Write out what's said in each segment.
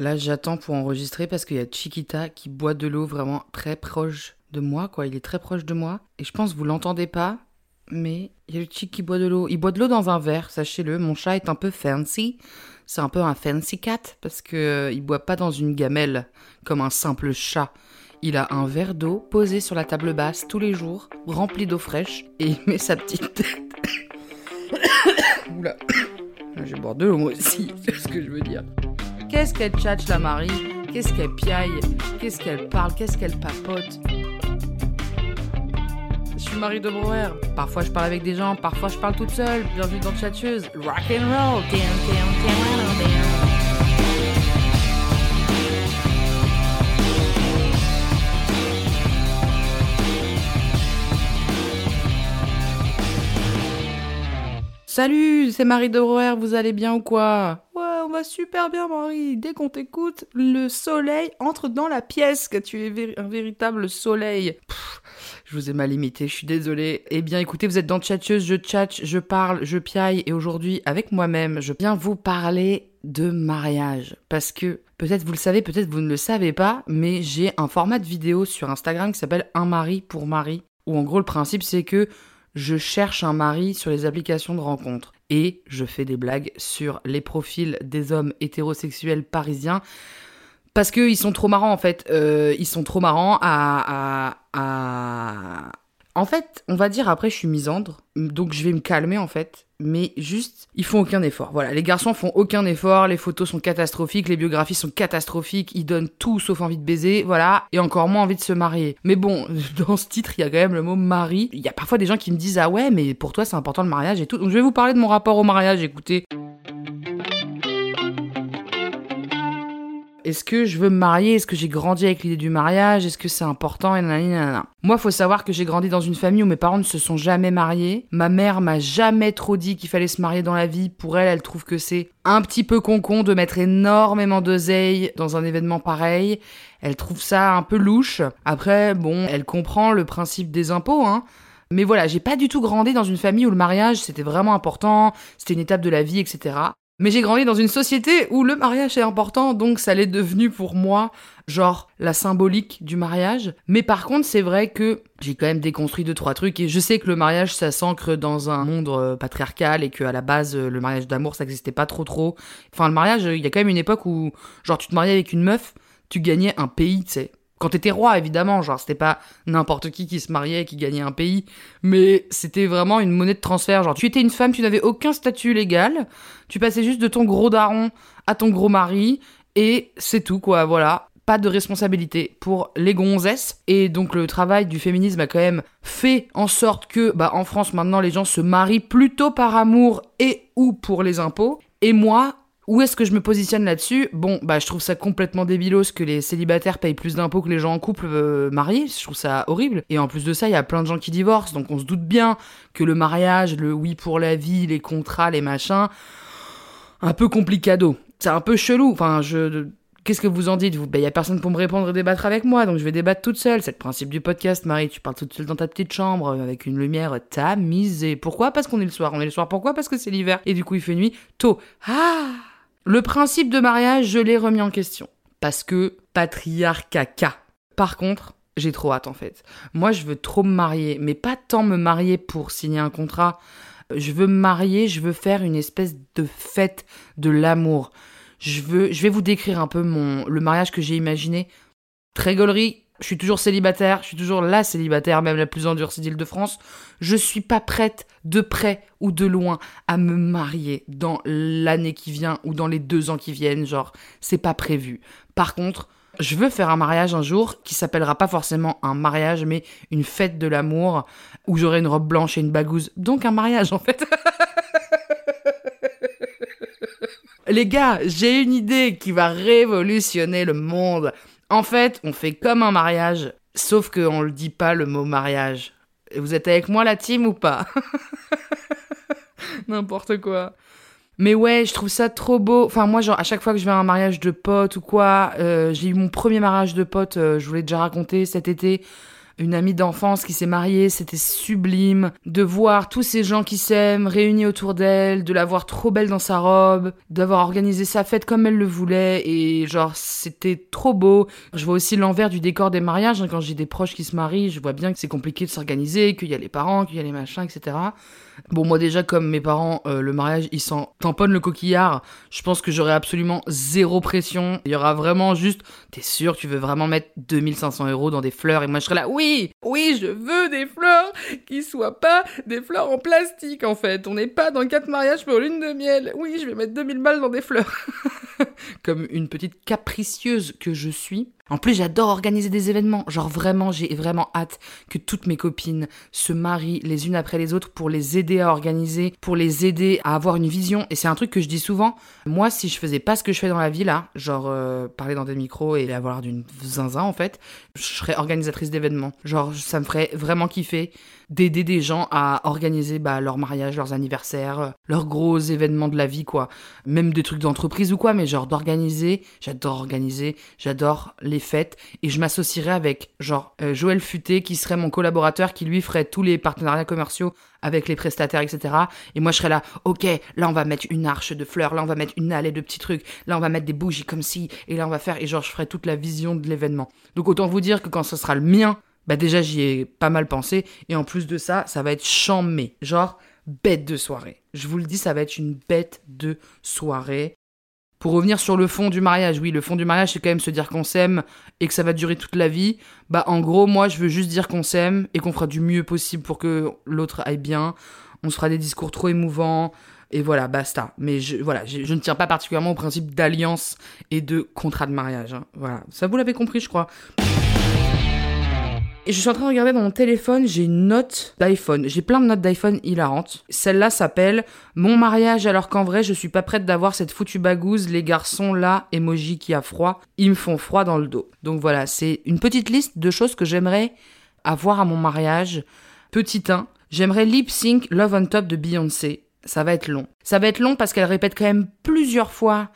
Là, j'attends pour enregistrer parce qu'il y a Chiquita qui boit de l'eau vraiment très proche de moi, quoi. Il est très proche de moi. Et je pense que vous l'entendez pas, mais il y a le Chic qui boit de l'eau. Il boit de l'eau dans un verre, sachez-le. Mon chat est un peu fancy. C'est un peu un fancy cat parce que euh, il boit pas dans une gamelle comme un simple chat. Il a un verre d'eau posé sur la table basse tous les jours, rempli d'eau fraîche, et il met sa petite tête. Oula. Je boire de l'eau moi aussi, c'est ce que je veux dire. Qu'est-ce qu'elle tchatche la Marie? Qu'est-ce qu'elle piaille? Qu'est-ce qu'elle parle? Qu'est-ce qu'elle papote? Je suis Marie de Brouwer. Parfois je parle avec des gens, parfois je parle toute seule. Bienvenue dans Chatcheuse. Rock and roll. Salut, c'est Marie de Brouwer, vous allez bien ou quoi? Ouais, on va super bien Marie. Dès qu'on t'écoute, le soleil entre dans la pièce, que tu es un véritable soleil. Pff, je vous ai mal imité, je suis désolée. Eh bien écoutez, vous êtes dans Tchatcheuse, je tchatche, je parle, je piaille, et aujourd'hui, avec moi-même, je viens vous parler de mariage. Parce que, peut-être vous le savez, peut-être vous ne le savez pas, mais j'ai un format de vidéo sur Instagram qui s'appelle Un mari pour Marie. Où en gros, le principe, c'est que je cherche un mari sur les applications de rencontres et je fais des blagues sur les profils des hommes hétérosexuels parisiens parce qu'ils sont trop marrants en fait. Euh, ils sont trop marrants à, à, à... En fait, on va dire après je suis misandre, donc je vais me calmer en fait. Mais juste, ils font aucun effort. Voilà, les garçons font aucun effort, les photos sont catastrophiques, les biographies sont catastrophiques, ils donnent tout sauf envie de baiser, voilà, et encore moins envie de se marier. Mais bon, dans ce titre, il y a quand même le mot mari. Il y a parfois des gens qui me disent ah ouais, mais pour toi c'est important le mariage et tout. Donc je vais vous parler de mon rapport au mariage. Écoutez. Est-ce que je veux me marier? Est-ce que j'ai grandi avec l'idée du mariage? Est-ce que c'est important? Et nanana. Moi, faut savoir que j'ai grandi dans une famille où mes parents ne se sont jamais mariés. Ma mère m'a jamais trop dit qu'il fallait se marier dans la vie. Pour elle, elle trouve que c'est un petit peu concon de mettre énormément d'oseille dans un événement pareil. Elle trouve ça un peu louche. Après, bon, elle comprend le principe des impôts, hein. Mais voilà, j'ai pas du tout grandi dans une famille où le mariage c'était vraiment important, c'était une étape de la vie, etc. Mais j'ai grandi dans une société où le mariage est important, donc ça l'est devenu pour moi, genre, la symbolique du mariage. Mais par contre, c'est vrai que j'ai quand même déconstruit deux, trois trucs, et je sais que le mariage, ça s'ancre dans un monde euh, patriarcal, et que à la base, euh, le mariage d'amour, ça existait pas trop trop. Enfin, le mariage, il y a quand même une époque où, genre, tu te mariais avec une meuf, tu gagnais un pays, tu sais. Quand t'étais roi, évidemment, genre, c'était pas n'importe qui qui se mariait qui gagnait un pays, mais c'était vraiment une monnaie de transfert. Genre, tu étais une femme, tu n'avais aucun statut légal, tu passais juste de ton gros daron à ton gros mari, et c'est tout, quoi, voilà. Pas de responsabilité pour les gonzesses. Et donc, le travail du féminisme a quand même fait en sorte que, bah, en France, maintenant, les gens se marient plutôt par amour et ou pour les impôts. Et moi, où est-ce que je me positionne là-dessus Bon, bah je trouve ça complètement débilos que les célibataires payent plus d'impôts que les gens en couple euh, mariés. Je trouve ça horrible. Et en plus de ça, il y a plein de gens qui divorcent, donc on se doute bien que le mariage, le oui pour la vie, les contrats, les machins, un peu complicado. C'est un peu chelou. Enfin, je Qu'est-ce que vous en dites vous Ben y a personne pour me répondre et débattre avec moi, donc je vais débattre toute seule. C'est le principe du podcast, Marie. Tu parles toute seule dans ta petite chambre avec une lumière tamisée. Pourquoi Parce qu'on est le soir. On est le soir. Pourquoi Parce que c'est l'hiver et du coup il fait nuit tôt. Ah Le principe de mariage, je l'ai remis en question parce que patriarcat. Par contre, j'ai trop hâte en fait. Moi, je veux trop me marier, mais pas tant me marier pour signer un contrat. Je veux me marier, je veux faire une espèce de fête de l'amour. Je veux, je vais vous décrire un peu mon le mariage que j'ai imaginé. Très gaulerie, je suis toujours célibataire, je suis toujours la célibataire, même la plus endurcie d'Île-de-France. Je suis pas prête, de près ou de loin, à me marier dans l'année qui vient ou dans les deux ans qui viennent. Genre, c'est pas prévu. Par contre, je veux faire un mariage un jour qui s'appellera pas forcément un mariage, mais une fête de l'amour où j'aurai une robe blanche et une bagouze. Donc un mariage en fait. Les gars, j'ai une idée qui va révolutionner le monde. En fait, on fait comme un mariage, sauf qu'on le dit pas le mot mariage. Vous êtes avec moi la team ou pas? N'importe quoi. Mais ouais, je trouve ça trop beau. Enfin, moi, genre, à chaque fois que je vais à un mariage de potes ou quoi, euh, j'ai eu mon premier mariage de potes, euh, je vous l'ai déjà raconté cet été une amie d'enfance qui s'est mariée, c'était sublime de voir tous ces gens qui s'aiment réunis autour d'elle, de la voir trop belle dans sa robe, d'avoir organisé sa fête comme elle le voulait et genre c'était trop beau. Je vois aussi l'envers du décor des mariages hein, quand j'ai des proches qui se marient, je vois bien que c'est compliqué de s'organiser, qu'il y a les parents, qu'il y a les machins, etc. Bon, moi déjà, comme mes parents, euh, le mariage, ils s'en tamponnent le coquillard. Je pense que j'aurai absolument zéro pression. Il y aura vraiment juste, t'es sûr, tu veux vraiment mettre 2500 euros dans des fleurs? Et moi, je serai là, oui, oui, je veux des fleurs qui soient pas des fleurs en plastique, en fait. On n'est pas dans quatre mariages pour lune de miel. Oui, je vais mettre 2000 balles dans des fleurs. comme une petite capricieuse que je suis. En plus, j'adore organiser des événements. Genre vraiment, j'ai vraiment hâte que toutes mes copines se marient les unes après les autres pour les aider à organiser, pour les aider à avoir une vision. Et c'est un truc que je dis souvent. Moi, si je faisais pas ce que je fais dans la vie là, genre euh, parler dans des micros et avoir d'une zinzin en fait, je serais organisatrice d'événements. Genre, ça me ferait vraiment kiffer d'aider des gens à organiser bah, leur mariage, leurs anniversaires, euh, leurs gros événements de la vie, quoi. Même des trucs d'entreprise ou quoi, mais genre d'organiser. J'adore organiser, j'adore les fêtes. Et je m'associerais avec, genre, euh, Joël Futé, qui serait mon collaborateur, qui lui ferait tous les partenariats commerciaux avec les prestataires, etc. Et moi, je serais là, ok, là, on va mettre une arche de fleurs, là, on va mettre une allée de petits trucs, là, on va mettre des bougies comme ci, et là, on va faire, et genre, je ferai toute la vision de l'événement. Donc, autant vous dire que quand ce sera le mien, bah déjà j'y ai pas mal pensé et en plus de ça, ça va être chambé, genre bête de soirée. Je vous le dis, ça va être une bête de soirée. Pour revenir sur le fond du mariage, oui, le fond du mariage, c'est quand même se dire qu'on s'aime et que ça va durer toute la vie. Bah, en gros, moi, je veux juste dire qu'on s'aime et qu'on fera du mieux possible pour que l'autre aille bien. On se fera des discours trop émouvants et voilà, basta. Mais je, voilà, je, ne tiens pas particulièrement au principe d'alliance et de contrat de mariage. Hein. Voilà, ça vous l'avez compris, je crois. Et je suis en train de regarder dans mon téléphone, j'ai une note d'iPhone. J'ai plein de notes d'iPhone hilarantes. Celle-là s'appelle Mon mariage alors qu'en vrai je suis pas prête d'avoir cette foutue bagouze, les garçons là, emoji qui a froid, ils me font froid dans le dos. Donc voilà, c'est une petite liste de choses que j'aimerais avoir à mon mariage. Petit 1, j'aimerais lip sync Love on Top de Beyoncé ça va être long. Ça va être long parce qu'elle répète quand même plusieurs fois.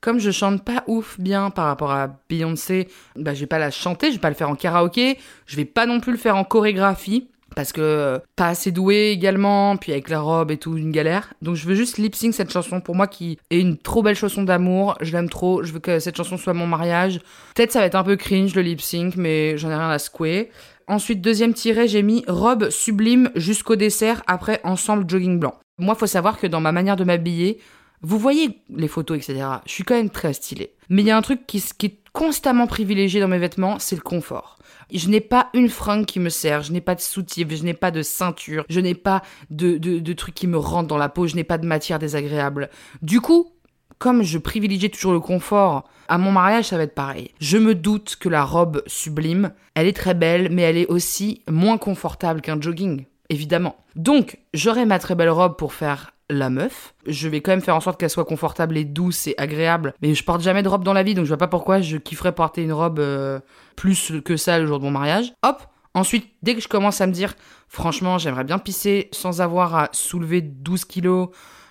Comme je chante pas ouf bien par rapport à Beyoncé, bah je vais pas la chanter, je vais pas le faire en karaoké, je vais pas non plus le faire en chorégraphie parce que euh, pas assez doué également, puis avec la robe et tout, une galère. Donc je veux juste lip sync cette chanson pour moi qui est une trop belle chanson d'amour, je l'aime trop, je veux que cette chanson soit mon mariage. Peut-être ça va être un peu cringe le lip sync, mais j'en ai rien à secouer. Ensuite, deuxième tiré, j'ai mis robe sublime jusqu'au dessert, après ensemble jogging blanc. Moi, faut savoir que dans ma manière de m'habiller, vous voyez les photos, etc. Je suis quand même très stylée. Mais il y a un truc qui, qui constamment privilégié dans mes vêtements, c'est le confort. Je n'ai pas une fringue qui me sert, je n'ai pas de soutien, je n'ai pas de ceinture, je n'ai pas de, de, trucs qui me rentrent dans la peau, je n'ai pas de matière désagréable. Du coup, comme je privilégie toujours le confort, à mon mariage, ça va être pareil. Je me doute que la robe sublime, elle est très belle, mais elle est aussi moins confortable qu'un jogging, évidemment. Donc, j'aurai ma très belle robe pour faire la meuf. Je vais quand même faire en sorte qu'elle soit confortable et douce et agréable. Mais je porte jamais de robe dans la vie, donc je vois pas pourquoi je kifferais porter une robe euh, plus que ça le jour de mon mariage. Hop Ensuite, dès que je commence à me dire, franchement, j'aimerais bien pisser sans avoir à soulever 12 kilos,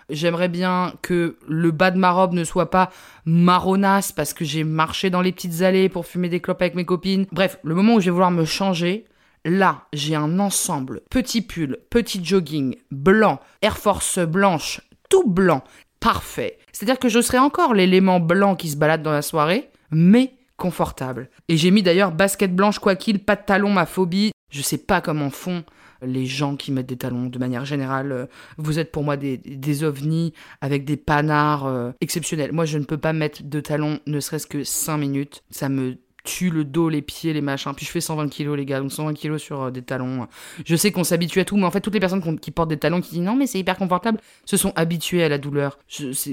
J'aimerais bien que le bas de ma robe ne soit pas marronasse parce que j'ai marché dans les petites allées pour fumer des clopes avec mes copines. Bref, le moment où je vais vouloir me changer, Là, j'ai un ensemble, petit pull, petit jogging, blanc, Air Force blanche, tout blanc, parfait. C'est-à-dire que je serai encore l'élément blanc qui se balade dans la soirée, mais confortable. Et j'ai mis d'ailleurs basket blanche quoi qu'il, pas de talons, ma phobie. Je sais pas comment font les gens qui mettent des talons de manière générale. Vous êtes pour moi des, des ovnis avec des panards euh, exceptionnels. Moi, je ne peux pas mettre de talons ne serait-ce que 5 minutes. Ça me tue le dos, les pieds, les machins. Puis je fais 120 kilos, les gars, donc 120 kilos sur euh, des talons. Je sais qu'on s'habitue à tout, mais en fait, toutes les personnes qui portent des talons qui disent non, mais c'est hyper confortable, se sont habituées à la douleur.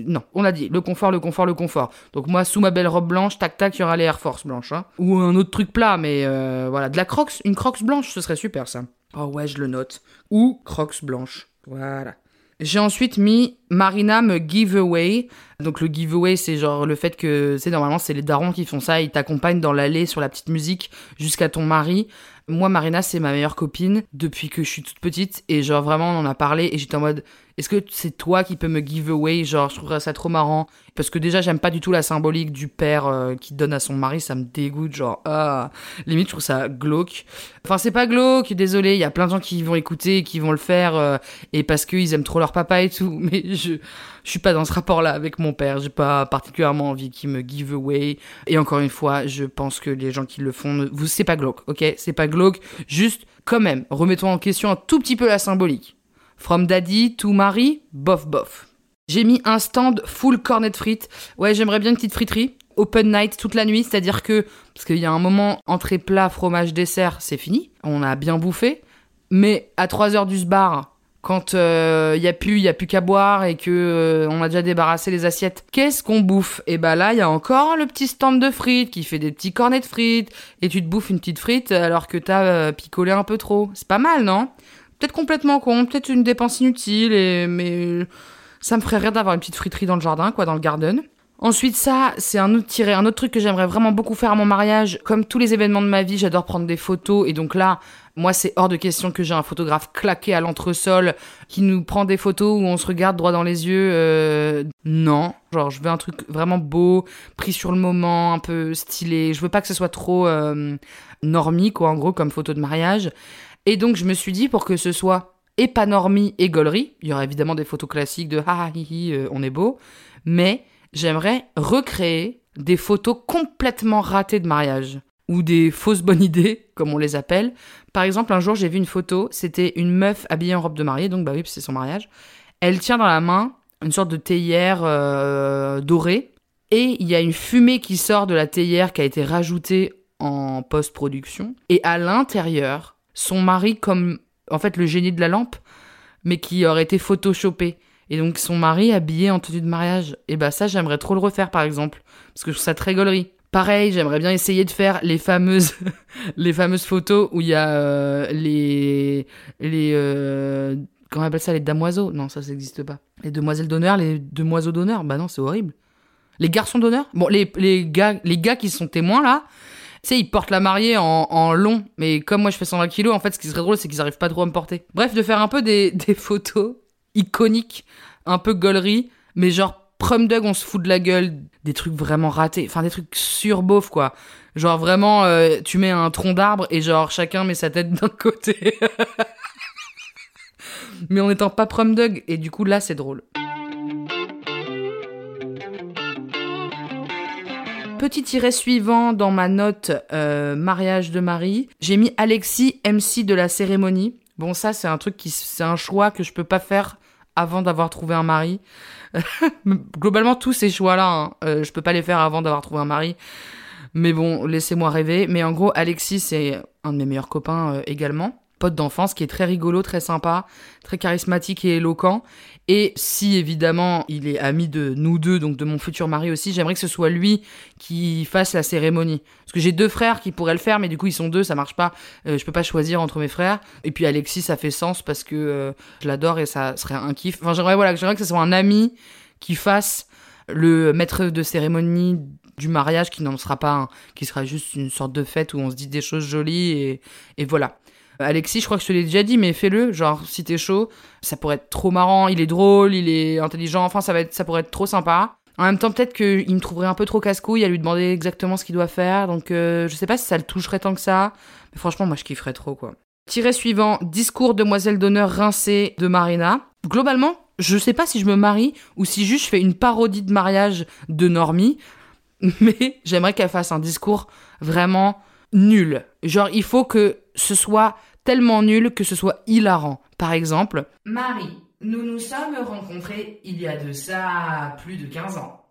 Non, on l'a dit, le confort, le confort, le confort. Donc moi, sous ma belle robe blanche, tac tac, il y aura les Air Force blanches. hein. Ou un autre truc plat, mais euh, voilà, de la crocs, une crocs blanche, ce serait super ça. Oh ouais, je le note. Ou crocs blanche. Voilà. J'ai ensuite mis Marina me giveaway. Donc le giveaway, c'est genre le fait que, c'est normalement, c'est les darons qui font ça. Ils t'accompagnent dans l'allée sur la petite musique jusqu'à ton mari. Moi, Marina, c'est ma meilleure copine depuis que je suis toute petite. Et genre, vraiment, on en a parlé. Et j'étais en mode, est-ce que c'est toi qui peux me giveaway Genre, je trouverais ça trop marrant? Parce que déjà, j'aime pas du tout la symbolique du père euh, qui donne à son mari. Ça me dégoûte. Genre, ah. Limite, je trouve ça glauque. Enfin, c'est pas glauque, désolé. Il y a plein de gens qui vont écouter, qui vont le faire. euh, et parce qu'ils aiment trop leur papa et tout. Mais je, je suis pas dans ce rapport-là avec mon père. J'ai pas particulièrement envie qu'il me give away. Et encore une fois, je pense que les gens qui le font, vous, c'est pas glauque, ok? C'est pas glauque. Juste, quand même, remettons en question un tout petit peu la symbolique. From daddy to Marie, bof bof. J'ai mis un stand full cornet frites. Ouais, j'aimerais bien une petite friterie. Open night toute la nuit, c'est-à-dire que, parce qu'il y a un moment, entrée plat, fromage, dessert, c'est fini. On a bien bouffé. Mais à 3 heures du sbar, quand il y a plus, y a plus qu'à boire et que euh, on a déjà débarrassé les assiettes, qu'est-ce qu'on bouffe? Et bah là, il y a encore le petit stand de frites qui fait des petits cornets de frites et tu te bouffes une petite frite alors que t'as euh, picolé un peu trop. C'est pas mal, non? Peut-être complètement con, peut-être une dépense inutile, et, mais ça me ferait rire d'avoir une petite friterie dans le jardin, quoi, dans le garden. Ensuite, ça, c'est un autre tiré, un autre truc que j'aimerais vraiment beaucoup faire à mon mariage. Comme tous les événements de ma vie, j'adore prendre des photos. Et donc là, moi, c'est hors de question que j'ai un photographe claqué à l'entresol qui nous prend des photos où on se regarde droit dans les yeux. Euh, non. Genre, je veux un truc vraiment beau, pris sur le moment, un peu stylé. Je veux pas que ce soit trop euh, normie, quoi, en gros, comme photo de mariage. Et donc, je me suis dit, pour que ce soit et pas normie et gaulerie, il y aura évidemment des photos classiques de ha hi hi, euh, on est beau, mais j'aimerais recréer des photos complètement ratées de mariage ou des fausses bonnes idées, comme on les appelle. Par exemple, un jour, j'ai vu une photo, c'était une meuf habillée en robe de mariée, donc bah oui, c'est son mariage. Elle tient dans la main une sorte de théière euh, dorée, et il y a une fumée qui sort de la théière qui a été rajoutée en post-production, et à l'intérieur, son mari comme en fait le génie de la lampe, mais qui aurait été photoshopé. Et donc son mari habillé en tenue de mariage. Et bah ça, j'aimerais trop le refaire par exemple, parce que je trouve ça très gaulerie. Pareil, j'aimerais bien essayer de faire les fameuses, les fameuses photos où il y a euh, les, les, euh, comment on appelle ça, les damoiseaux? Non, ça, ça n'existe pas. Les demoiselles d'honneur, les demoiselles d'honneur. Bah non, c'est horrible. Les garçons d'honneur? Bon, les, les gars, les gars qui sont témoins là, tu sais, ils portent la mariée en, en long, mais comme moi je fais 120 kilos, en fait, ce qui serait drôle, c'est qu'ils arrivent pas trop à me porter. Bref, de faire un peu des, photos iconiques, un peu gaulerie, mais genre prom dog, on se fout de la gueule, des trucs vraiment ratés, enfin des trucs surbeaufs quoi. Genre vraiment, euh, tu mets un tronc d'arbre et genre chacun met sa tête d'un côté. mais en étant pas prom dog, et du coup là c'est drôle. Petit tiret suivant dans ma note euh, mariage de Marie, j'ai mis Alexis MC de la cérémonie. Bon ça c'est un truc qui c'est un choix que je peux pas faire avant d'avoir trouvé un mari. Globalement tous ces choix là, je peux pas les faire avant d'avoir trouvé un mari. Mais bon, laissez-moi rêver. Mais en gros, Alexis c'est un de mes meilleurs copains euh, également pote d'enfance qui est très rigolo, très sympa, très charismatique et éloquent. Et si évidemment il est ami de nous deux, donc de mon futur mari aussi, j'aimerais que ce soit lui qui fasse la cérémonie. Parce que j'ai deux frères qui pourraient le faire, mais du coup ils sont deux, ça marche pas. Euh, je peux pas choisir entre mes frères. Et puis Alexis, ça fait sens parce que euh, je l'adore et ça serait un kiff. Enfin j'aimerais voilà, que ce soit un ami qui fasse le maître de cérémonie du mariage qui n'en sera pas un, qui sera juste une sorte de fête où on se dit des choses jolies et voilà. Alexis, je crois que je te l'ai déjà dit, mais fais-le. Genre, si t'es chaud, ça pourrait être trop marrant. Il est drôle, il est intelligent. Enfin, ça va être, ça pourrait être trop sympa. En même temps, peut-être qu'il me trouverait un peu trop casse-couille à lui demander exactement ce qu'il doit faire. Donc, euh, je sais pas si ça le toucherait tant que ça. Mais franchement, moi, je kifferais trop, quoi. Tiré suivant, discours demoiselle d'honneur rincée de Marina. Globalement, je sais pas si je me marie ou si juste je fais une parodie de mariage de Normie. Mais j'aimerais qu'elle fasse un discours vraiment nul. Genre, il faut que ce soit tellement nul que ce soit hilarant. Par exemple, Marie, nous nous sommes rencontrés il y a de ça plus de 15 ans.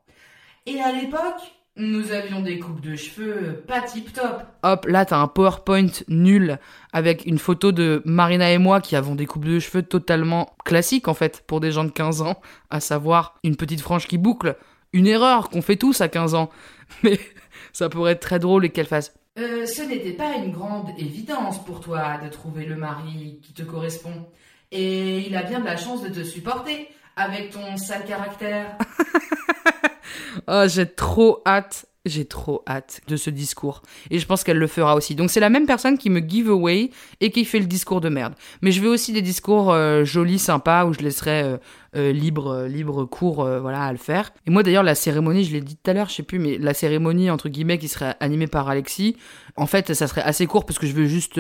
Et à l'époque, Nous avions des coupes de cheveux pas tip top. Hop, là t'as un PowerPoint nul avec une photo de Marina et moi qui avons des coupes de cheveux totalement classiques en fait pour des gens de 15 ans, à savoir une petite frange qui boucle. Une erreur qu'on fait tous à 15 ans. Mais ça pourrait être très drôle et qu'elle fasse. Euh, ce n'était pas une grande évidence pour toi de trouver le mari qui te correspond. Et il a bien de la chance de te supporter avec ton sale caractère. oh, j'ai trop hâte, j'ai trop hâte de ce discours. Et je pense qu'elle le fera aussi. Donc c'est la même personne qui me give away et qui fait le discours de merde. Mais je veux aussi des discours euh, jolis, sympas, où je laisserai euh, euh, libre, libre cours voilà, à le faire. Et moi d'ailleurs, la cérémonie, je l'ai dit tout à l'heure, je sais plus, mais la cérémonie, entre guillemets, qui serait animée par Alexis, en fait, ça serait assez court parce que je veux juste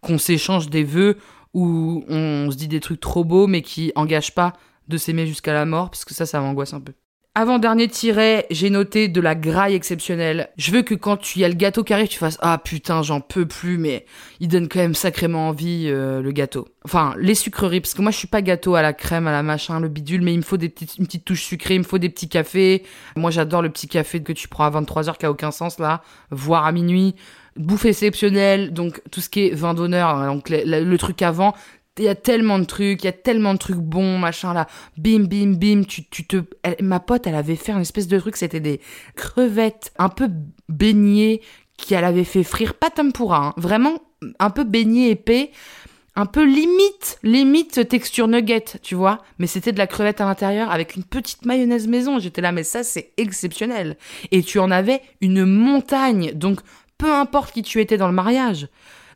qu'on s'échange des vœux où on se dit des trucs trop beaux mais qui engagent pas de s'aimer jusqu'à la mort, parce que ça, ça m'angoisse un peu. Avant-dernier tiret, j'ai noté de la graille exceptionnelle. Je veux que quand tu y a le gâteau qui arrive, tu fasses Ah putain, j'en peux plus, mais il donne quand même sacrément envie euh, le gâteau. Enfin, les sucreries, parce que moi je suis pas gâteau à la crème, à la machin, le bidule, mais il me faut des petites, une petite touche sucrée, il me faut des petits cafés. Moi j'adore le petit café que tu prends à 23h qui a aucun sens là, voire à minuit bouffe exceptionnelle, donc tout ce qui est vin d'honneur, hein, donc le, truc avant, il y a tellement de trucs, il y a tellement de trucs bons, machin là. Bim, bim, bim. Tu, tu te, ma pote, elle avait fait une espèce de truc, c'était des crevettes un peu baignées qu'elle avait fait frire, pas tempura, hein, vraiment un peu beigné épais, un peu limite, limite texture nugget, tu vois. Mais c'était de la crevette à l'intérieur avec une petite mayonnaise maison. J'étais là, mais ça c'est exceptionnel. Et tu en avais une montagne, donc peu importe qui tu étais dans le mariage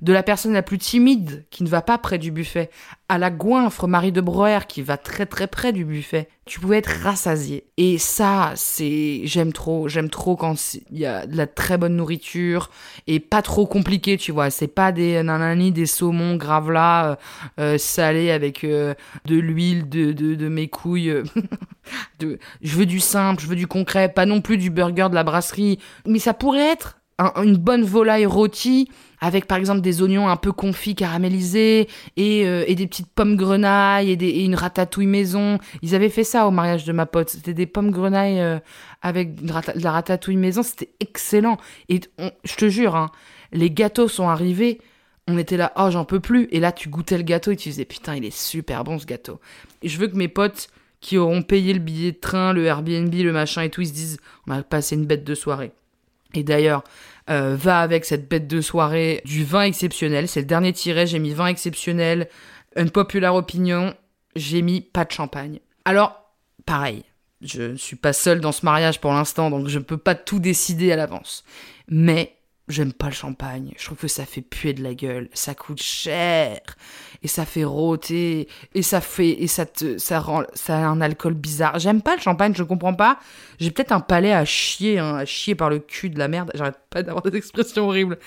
de la personne la plus timide qui ne va pas près du buffet à la goinfre Marie de Broer qui va très très près du buffet. Tu pouvais être rassasié. Et ça, c'est j'aime trop, j'aime trop quand il y a de la très bonne nourriture et pas trop compliqué, tu vois. C'est pas des nanani, des saumons gravlas euh, euh, salés avec euh, de l'huile de, de, mes couilles. de, je veux du simple, je veux du concret, pas non plus du burger de la brasserie. Mais ça pourrait être une bonne volaille rôtie avec par exemple des oignons un peu confits caramélisés et, euh, et des petites pommes grenailles et, une ratatouille maison. Ils avaient fait ça au mariage de ma pote. C'était des pommes grenailles euh, avec de la ratatouille maison. C'était excellent. Et je te jure, hein, les gâteaux sont arrivés. On était là, oh j'en peux plus. Et là tu goûtais le gâteau et tu disais putain il est super bon ce gâteau. Je veux que mes potes qui auront payé le billet de train, le Airbnb, le machin et tout, ils se disent on a passé une bête de soirée. Et d'ailleurs, euh, va avec cette bête de soirée du vin exceptionnel. C'est le dernier tiré, j'ai mis vin exceptionnel, une populaire opinion, j'ai mis pas de champagne. Alors, pareil, je ne suis pas seule dans ce mariage pour l'instant, donc je ne peux pas tout décider à l'avance. Mais J'aime pas le champagne. Je trouve que ça fait puer de la gueule. Ça coûte cher. Et ça fait rôter. Et ça fait, et ça te, ça rend, ça a un alcool bizarre. J'aime pas le champagne, je comprends pas. J'ai peut-être un palais à chier, hein, à chier par le cul de la merde. J'arrête pas d'avoir des expressions horribles.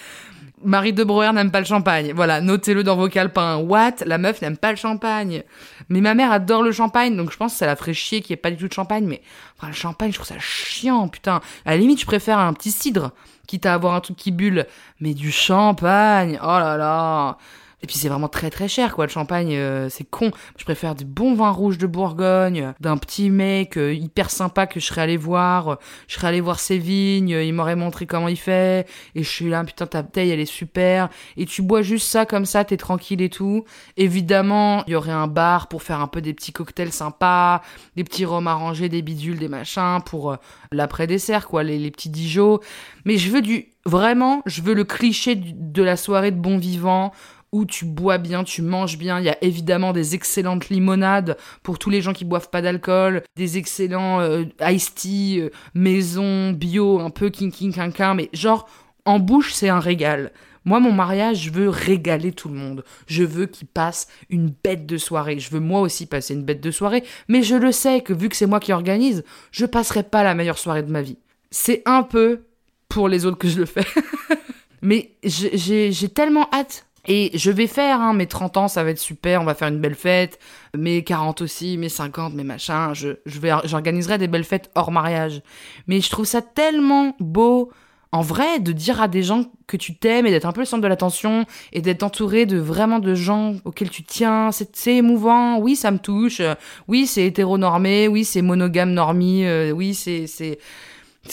Marie de Breuer n'aime pas le champagne. Voilà, notez-le dans vos calepins. What? La meuf n'aime pas le champagne. Mais ma mère adore le champagne, donc je pense que ça la ferait chier qu'il n'y ait pas du tout de champagne. Mais enfin, le champagne, je trouve ça chiant, putain. À la limite, je préfère un petit cidre quitte à avoir un truc qui bulle, mais du champagne, oh là là. Et puis c'est vraiment très très cher quoi, le champagne, euh, c'est con. Je préfère des bons vins rouges de Bourgogne, d'un petit mec euh, hyper sympa que je serais allé voir. Je serais allé voir ses vignes, il m'aurait montré comment il fait. Et je suis là, putain ta bouteille elle est super. Et tu bois juste ça comme ça, t'es tranquille et tout. Évidemment, il y aurait un bar pour faire un peu des petits cocktails sympas, des petits rhums arrangés, des bidules, des machins pour euh, l'après-dessert quoi, les, petits Dijon. Mais je veux du... Vraiment, je veux le cliché de la soirée de bon vivant où tu bois bien, tu manges bien. Il y a évidemment des excellentes limonades pour tous les gens qui boivent pas d'alcool, des excellents euh, iced tea euh, maison bio, un peu king king quinquin, mais genre en bouche c'est un régal. Moi, mon mariage, je veux régaler tout le monde. Je veux qu'il passe une bête de soirée. Je veux moi aussi passer une bête de soirée. Mais je le sais que vu que c'est moi qui organise, je passerai pas la meilleure soirée de ma vie. C'est un peu pour les autres que je le fais. mais j'ai tellement hâte et je vais faire, hein, mes 30 ans, ça va être super, on va faire une belle fête, mes 40 aussi, mes 50, mes machins, je, je vais, j'organiserai des belles fêtes hors mariage. Mais je trouve ça tellement beau, en vrai, de dire à des gens que tu t'aimes et d'être un peu le centre de l'attention et d'être entouré de vraiment de gens auxquels tu tiens, c'est, émouvant, oui, ça me touche, oui, c'est hétéronormé, oui, c'est monogame normie, euh, oui, c'est, c'est,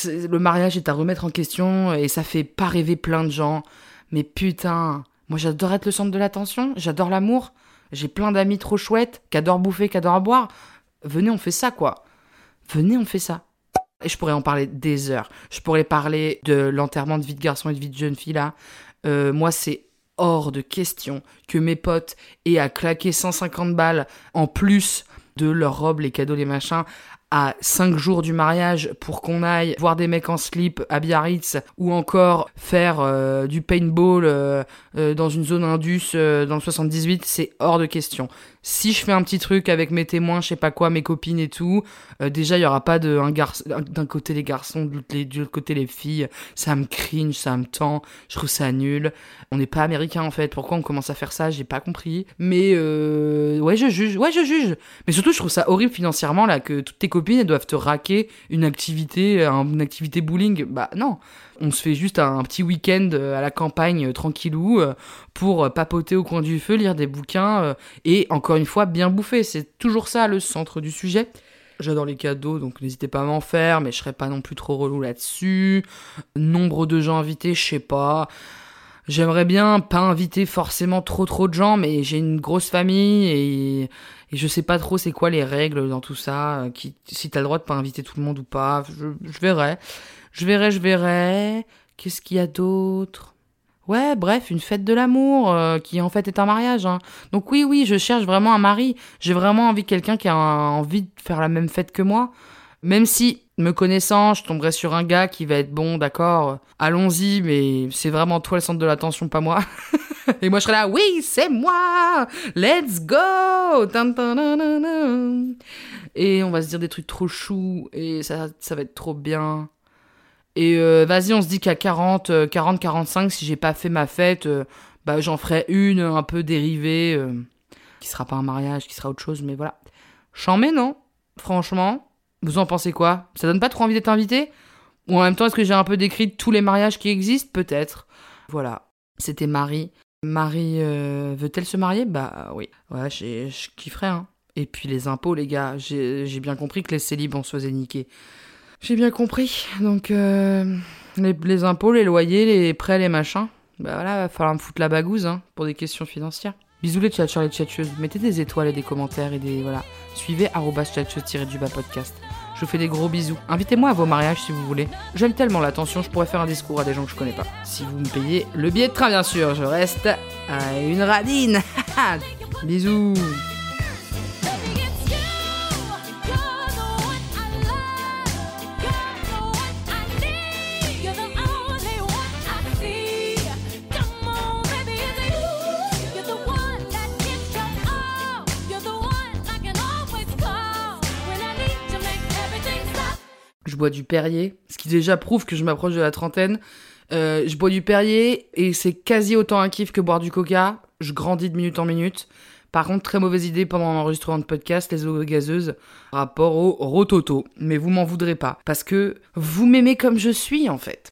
Le mariage est à remettre en question et ça fait pas rêver plein de gens. Mais putain, moi j'adore être le centre de l'attention, j'adore l'amour. J'ai plein d'amis trop chouettes qui adorent bouffer, qui adorent boire. Venez, on fait ça quoi. Venez, on fait ça. Et je pourrais en parler des heures. Je pourrais parler de l'enterrement de vie de garçon et de vie de jeune fille là. Euh, moi, c'est hors de question que mes potes aient à claquer 150 balles en plus de leurs robes, les cadeaux, les machins, à 5 jours du mariage pour qu'on aille voir des mecs en slip à Biarritz ou encore faire euh, du paintball euh, euh, dans une zone indus dans le 78, c'est hors de question. Si je fais un petit truc avec mes témoins, je sais pas quoi, mes copines et tout, déjà il y aura pas d'un côté les garçons, de l'autre côté les filles, ça me cringe, ça me tend, je trouve ça nul. On n'est pas américain en fait, pourquoi on commence à faire ça, j'ai pas compris. Mais ouais, je juge, ouais, je juge. Mais surtout je trouve ça horrible financièrement là que toutes tes copines elles doivent te raquer une activité, une activité bowling. Bah non, on se fait juste un, petit week-end euh, à la campagne euh, tranquillou euh, pour papoter au coin du feu, lire des bouquins et encore une fois bien bouffer. C'est toujours ça le centre du sujet. J'adore les cadeaux, donc n'hésitez pas à m'en faire, mais je serai pas non plus trop relou là-dessus. Nombre de gens invités, je sais pas. J'aimerais bien pas inviter forcément trop trop de gens, mais j'ai une grosse famille et, et je sais pas trop c'est quoi les règles dans tout ça, euh, qui, si t'as le droit de pas inviter tout le monde ou pas. Je, je verrai. Je verrai, je verrai. Qu'est-ce qu'il y a d'autre? Ouais, bref, une fête de l'amour, euh, qui en fait est un mariage. Hein. Donc oui, oui, je cherche vraiment un mari. J'ai vraiment envie de quelqu'un qui a envie de faire la même fête que moi. Même si, me connaissant, je tomberais sur un gars qui va être bon, d'accord, allons-y, mais c'est vraiment toi le centre de l'attention, pas moi. Et moi, je serais là, oui, c'est moi, let's go. Et on va se dire des trucs trop choux, et ça, ça va être trop bien. Et euh, vas-y, on se dit qu'à 40, 40, 45, si j'ai pas fait ma fête, euh, bah j'en ferai une un peu dérivée, euh, qui sera pas un mariage, qui sera autre chose, mais voilà. J'en mets, non? Franchement. Vous en pensez quoi? Ça donne pas trop envie d'être invité? Ou en même temps, est-ce que j'ai un peu décrit tous les mariages qui existent? Peut-être. Voilà. C'était Marie. Marie euh, veut-elle se marier? Bah oui. Ouais, je kifferais. Hein. Et puis les impôts, les gars. J'ai bien compris que les célibes, on se faisait niquer. J'ai bien compris. Donc, euh, les, impôts, les loyers, les prêts, les machins. Bah voilà, va falloir me foutre la bagouze hein, pour des questions financières. Bisous les tchatcheurs, les tchatcheuses. Mettez des étoiles et des commentaires et des. Voilà. Suivez du bas podcast. Je vous fais des gros bisous. Invitez-moi à vos mariages si vous voulez. J'aime tellement l'attention, je pourrais faire un discours à des gens que je connais pas. Si vous me payez le billet de train, bien sûr, je reste à une radine. bisous. Bois du Perrier, ce qui déjà prouve que je m'approche de la trentaine. Euh, je bois du Perrier et c'est quasi autant un kiff que boire du Coca. Je grandis de minute en minute. Par contre, très mauvaise idée pendant l'enregistrement de podcast, les eaux gazeuses, rapport au rototo. Mais vous m'en voudrez pas, parce que vous m'aimez comme je suis en fait.